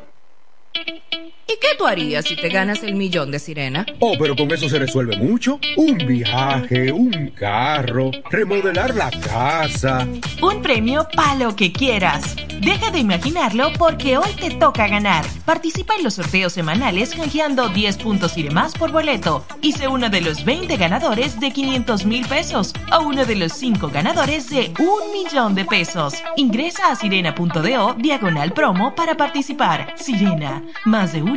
¿Y qué tú harías si te ganas el millón de sirena? Oh, pero con eso se resuelve mucho. Un viaje, un carro, remodelar la casa. Un premio para lo que quieras. Deja de imaginarlo porque hoy te toca ganar. Participa en los sorteos semanales canjeando 10 puntos y demás por boleto. Y sé uno de los 20 ganadores de 500 mil pesos o uno de los 5 ganadores de un millón de pesos. Ingresa a sirena.do diagonal promo para participar. Sirena, más de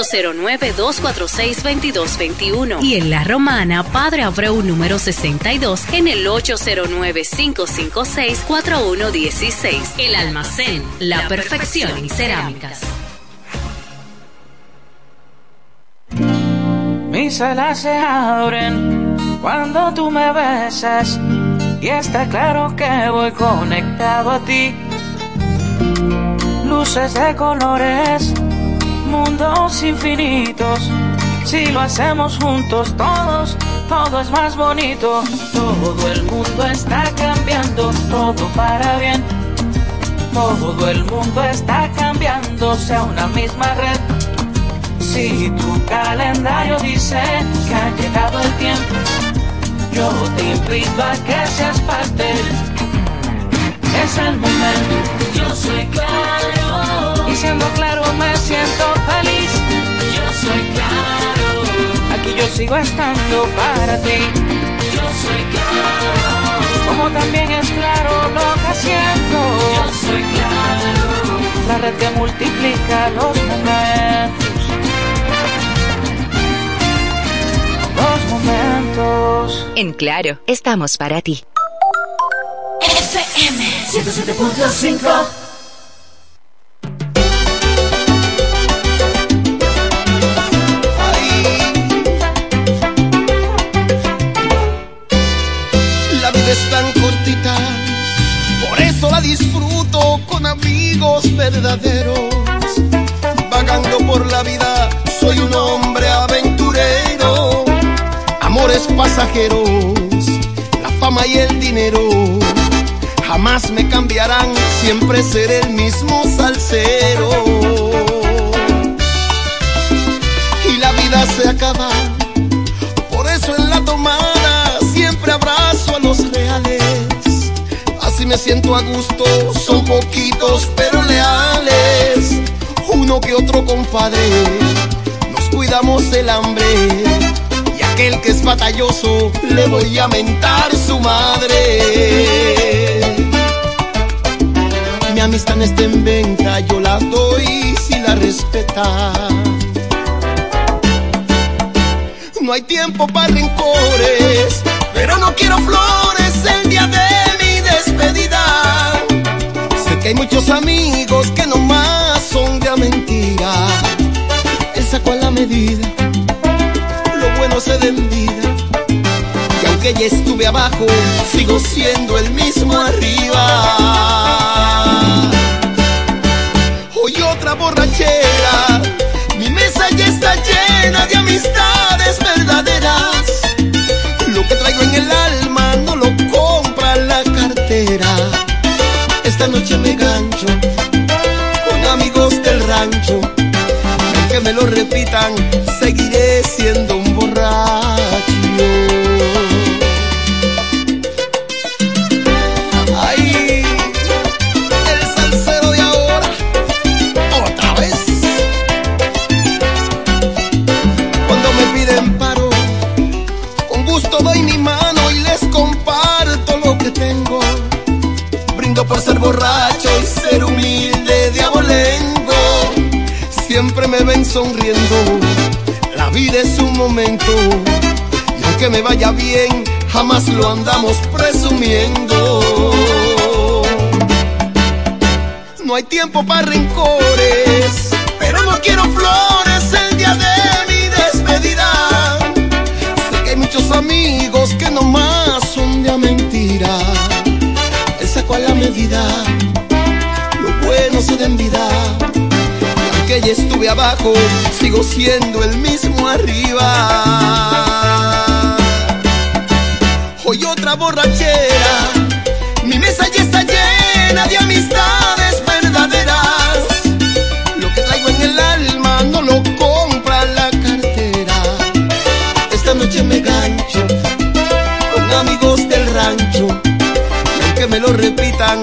809-246-2221. Y en La Romana, Padre Abreu, número 62, en el 809-556-4116. El almacén, la perfección en cerámicas. Mis alas se abren cuando tú me besas y está claro que voy conectado a ti. Luces de colores, mundos infinitos. Si lo hacemos juntos todos, todo es más bonito. Todo el mundo está cambiando, todo para bien. Todo el mundo está cambiando, sea una misma red. Si tu calendario dice que ha llegado el tiempo, yo te invito a que seas parte. Es el momento. Yo soy claro. Y siendo claro me siento feliz. Yo soy claro. Aquí yo sigo estando para ti. Yo soy claro. Como también es claro lo que siento. Yo soy claro. La red que multiplica los momentos. Los momentos. En Claro, estamos para ti. Eso la disfruto con amigos verdaderos. Vagando por la vida, soy un hombre aventurero. Amores pasajeros, la fama y el dinero jamás me cambiarán, siempre seré el mismo salsero. Y la vida se acaba, por eso en la tomada siempre abrazo a los reales. Así me siento a gusto, son poquitos pero leales. Uno que otro compadre, nos cuidamos el hambre. Y aquel que es batalloso, le voy a mentar su madre. Mi amistad no está en venta, yo la doy si la respeta. No hay tiempo para rencores, pero no quiero flores el día de mi despedida. Sé que hay muchos amigos que nomás son de mentira. Él sacó a la medida, lo bueno se da en vida. Y aunque ya estuve abajo, sigo siendo el mismo arriba. Otra borrachera, mi mesa ya está llena de amistades verdaderas. Lo que traigo en el alma no lo compra la cartera. Esta noche me gancho con amigos del rancho. Aunque me lo repitan, seguiré siendo sonriendo, la vida es un momento. Y aunque me vaya bien, jamás lo andamos presumiendo. No hay tiempo para rencores, pero no quiero flores el día de mi despedida. Sé que hay muchos amigos que nomás son de mentira. Él sacó a la medida, lo bueno se da en vida. Aunque ya estuve abajo, sigo siendo el mismo arriba. Hoy otra borrachera, mi mesa ya está llena de amistades verdaderas. Lo que traigo en el alma no lo compra la cartera. Esta noche me gancho con amigos del rancho. Y aunque me lo repitan,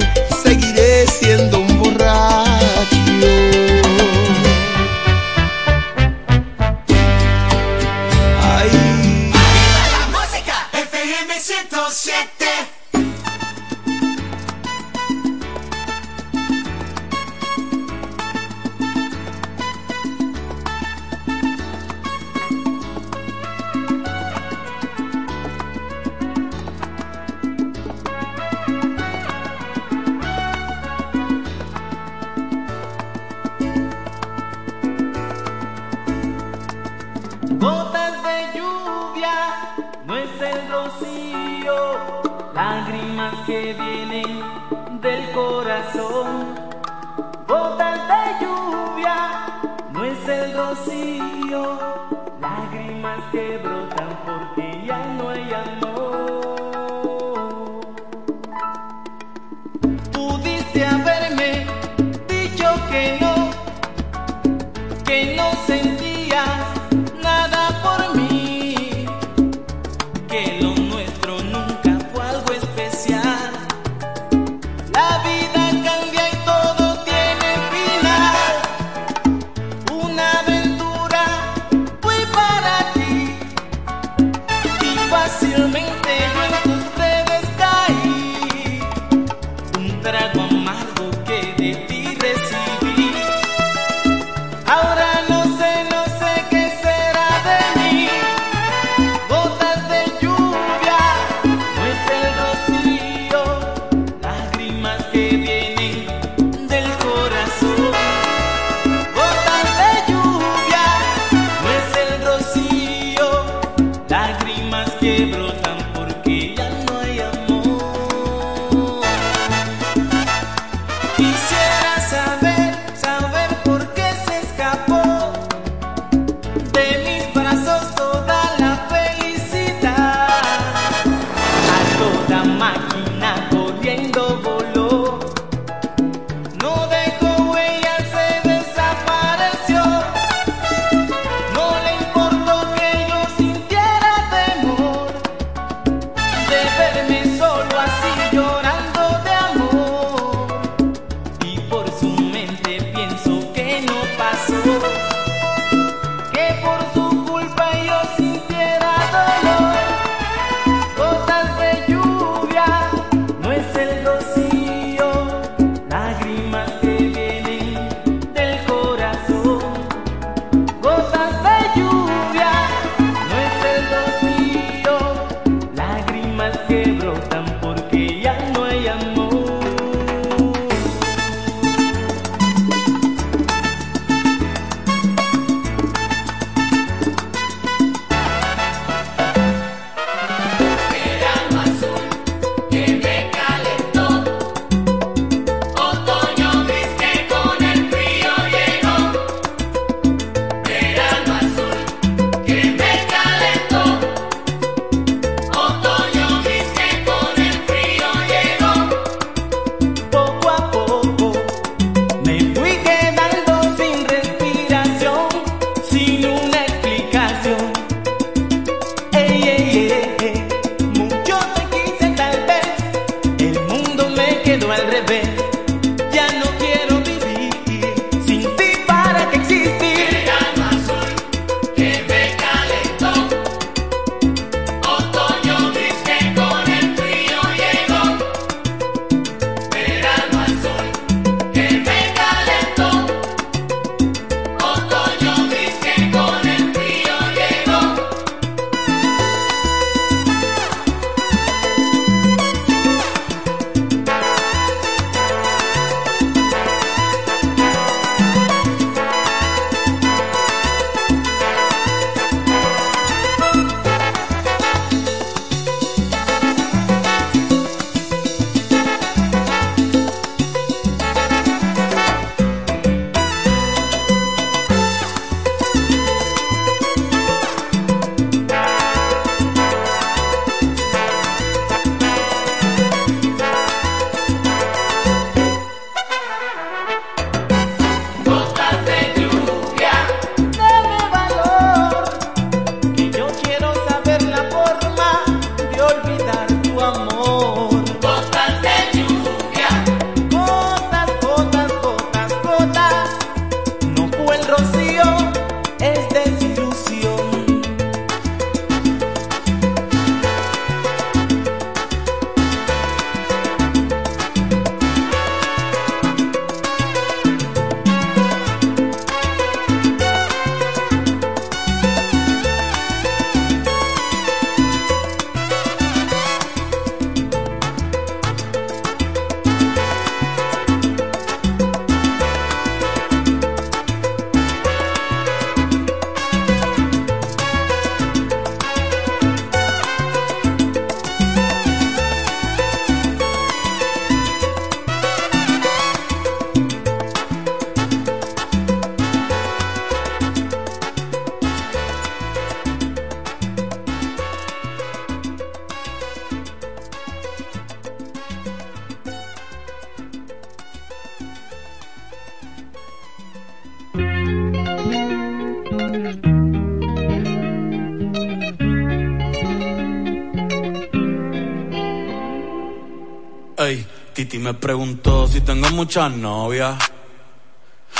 me preguntó si tengo muchas novias.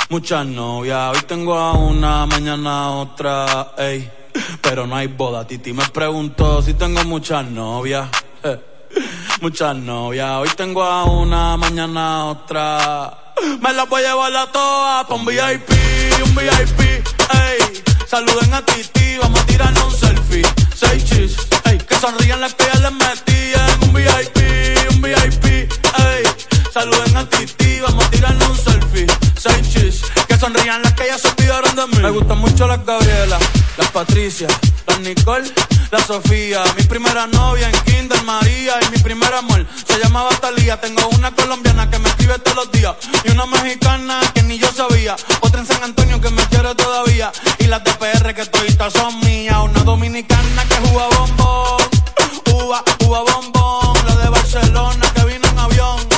Muchas novias, hoy tengo a una, mañana otra, ey. Pero no hay boda, Titi me preguntó si tengo muchas novias. Muchas novias, hoy tengo a una, mañana otra. Me las voy a llevar a todas pa' un VIP, un VIP, ey. Saluden a Titi, vamos a tirarnos un selfie. Seis chis, ey. Que sonrían las que mucho las Gabriela, las Patricia, las Nicole, la Sofía. Mi primera novia en Kinder María y mi primer amor se llamaba Talía. Tengo una colombiana que me escribe todos los días y una mexicana que ni yo sabía. Otra en San Antonio que me quiere todavía y las de PR que toditas son mías. Una dominicana que juega bombón, uva, uva bombón. La de Barcelona que vino en avión.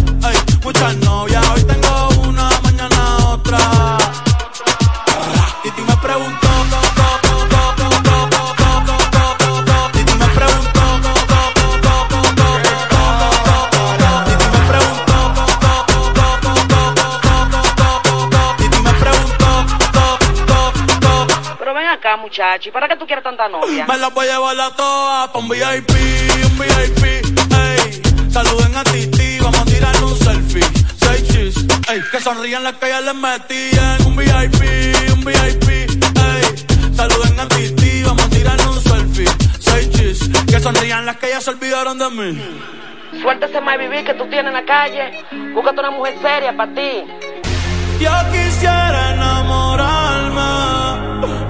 Pero ven acá, muchacho, ¿y para qué tú quieres tanta novia? Me las voy a llevar a todas pa' un VIP, un VIP, ey. Saluden a Titi, vamos a tirar un selfie. Seis chis, ey. Que sonrían las que ya les metí en un VIP, un VIP, ey. Saluden a Titi, vamos a tirar un selfie. Seis chis, que sonrían las que ya se olvidaron de mí. Suelta ese mal vivir que tú tienes en la calle. Búscate una mujer seria para ti. Yo quisiera enamorarme,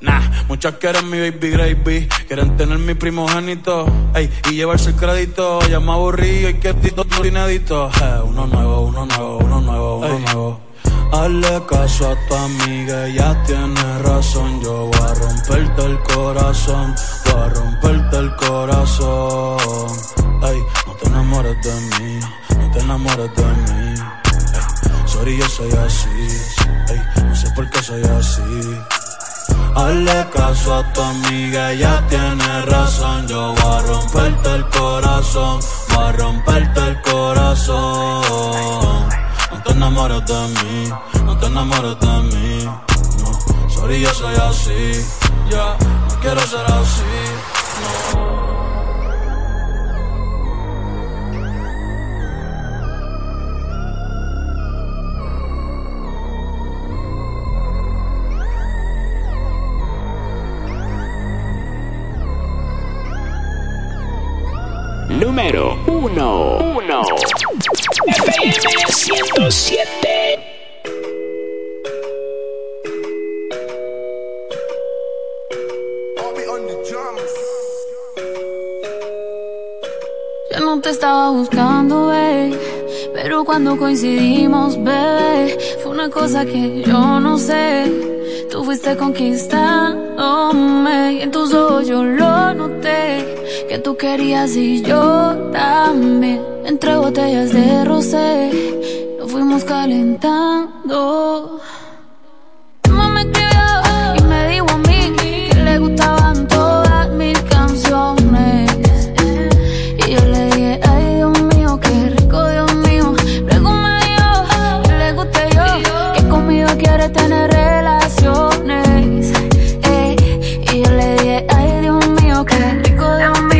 Nah, muchas quieren mi baby gravy, quieren tener mi primogénito, ey, y llevarse el crédito. Ya me aburrí y que tito inédito. Eh, uno nuevo, uno nuevo, uno nuevo, uno nuevo. Hazle caso a tu amiga, ella tiene razón. Yo voy a romperte el corazón, voy a romperte el corazón. Ey, no te enamores de mí, no te enamores de mí. Ey, sorry, yo soy así, ey, no sé por qué soy así. Hazle caso a tu amiga, ella tiene razón. Yo voy a romperte el corazón, voy a romperte el corazón. No te enamores de mí, no te enamores de mí. No, sorry, yo soy así. Ya, no quiero ser así. Número 1. 1. FM 107. Yo no te estaba buscando, bebé. Pero cuando coincidimos, bebé, fue una cosa que yo no sé. Tú fuiste y en tus ojos yo lo noté. Que tú querías y yo también. Entre botellas de rosé, nos fuimos calentando. Mamá me escribió y me dijo a mí que le gustaban todas mis canciones. Y yo le dije, ay Dios mío, qué rico Dios mío. Luego me dijo que le guste yo, que conmigo quiere tener Qué rico Dios mío.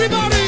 Everybody!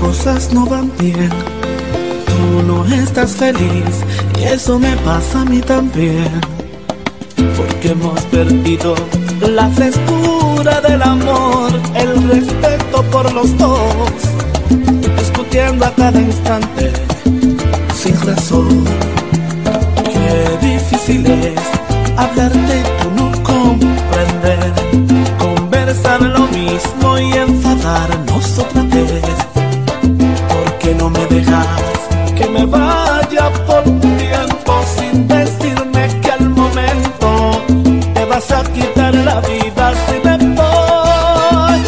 Cosas no van bien. Tú no estás feliz y eso me pasa a mí también. Porque hemos perdido la frescura del amor, el respeto por los dos, discutiendo a cada instante sin razón. Qué difícil es hablarte tú no comprender, conversar lo mismo y enfadarnos otra vez. Vas a quitar la vida si me voy?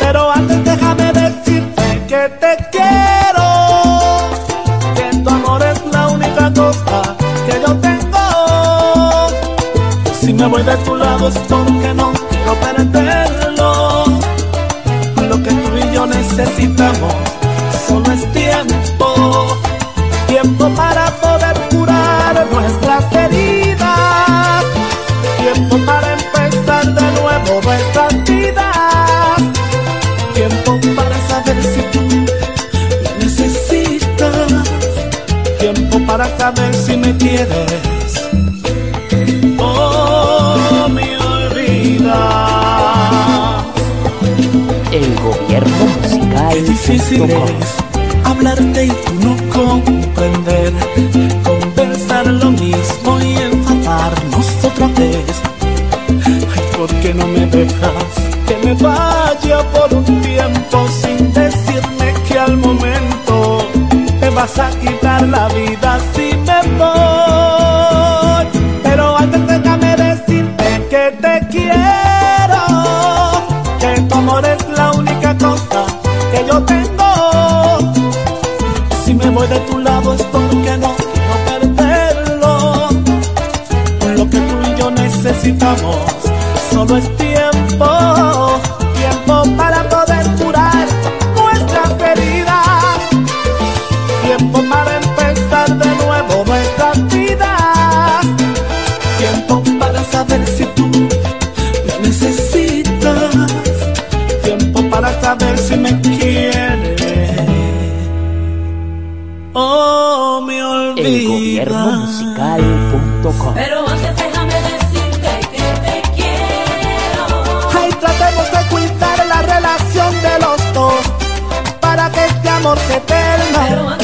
Pero antes déjame decirte que te quiero, que tu amor es la única cosa que yo tengo. Si me voy de tu lado es porque no quiero perderlo. Quieres. Oh, mi olvida. El gobierno musical. Qué difícil es hablarte y tú no comprender. Conversar lo mismo y enfadarnos otra vez. Ay, ¿por qué no me dejas que me vaya por un yo tengo. Si me voy de tu lado es porque no quiero perderlo. Lo que tú y yo necesitamos solo es cuidar la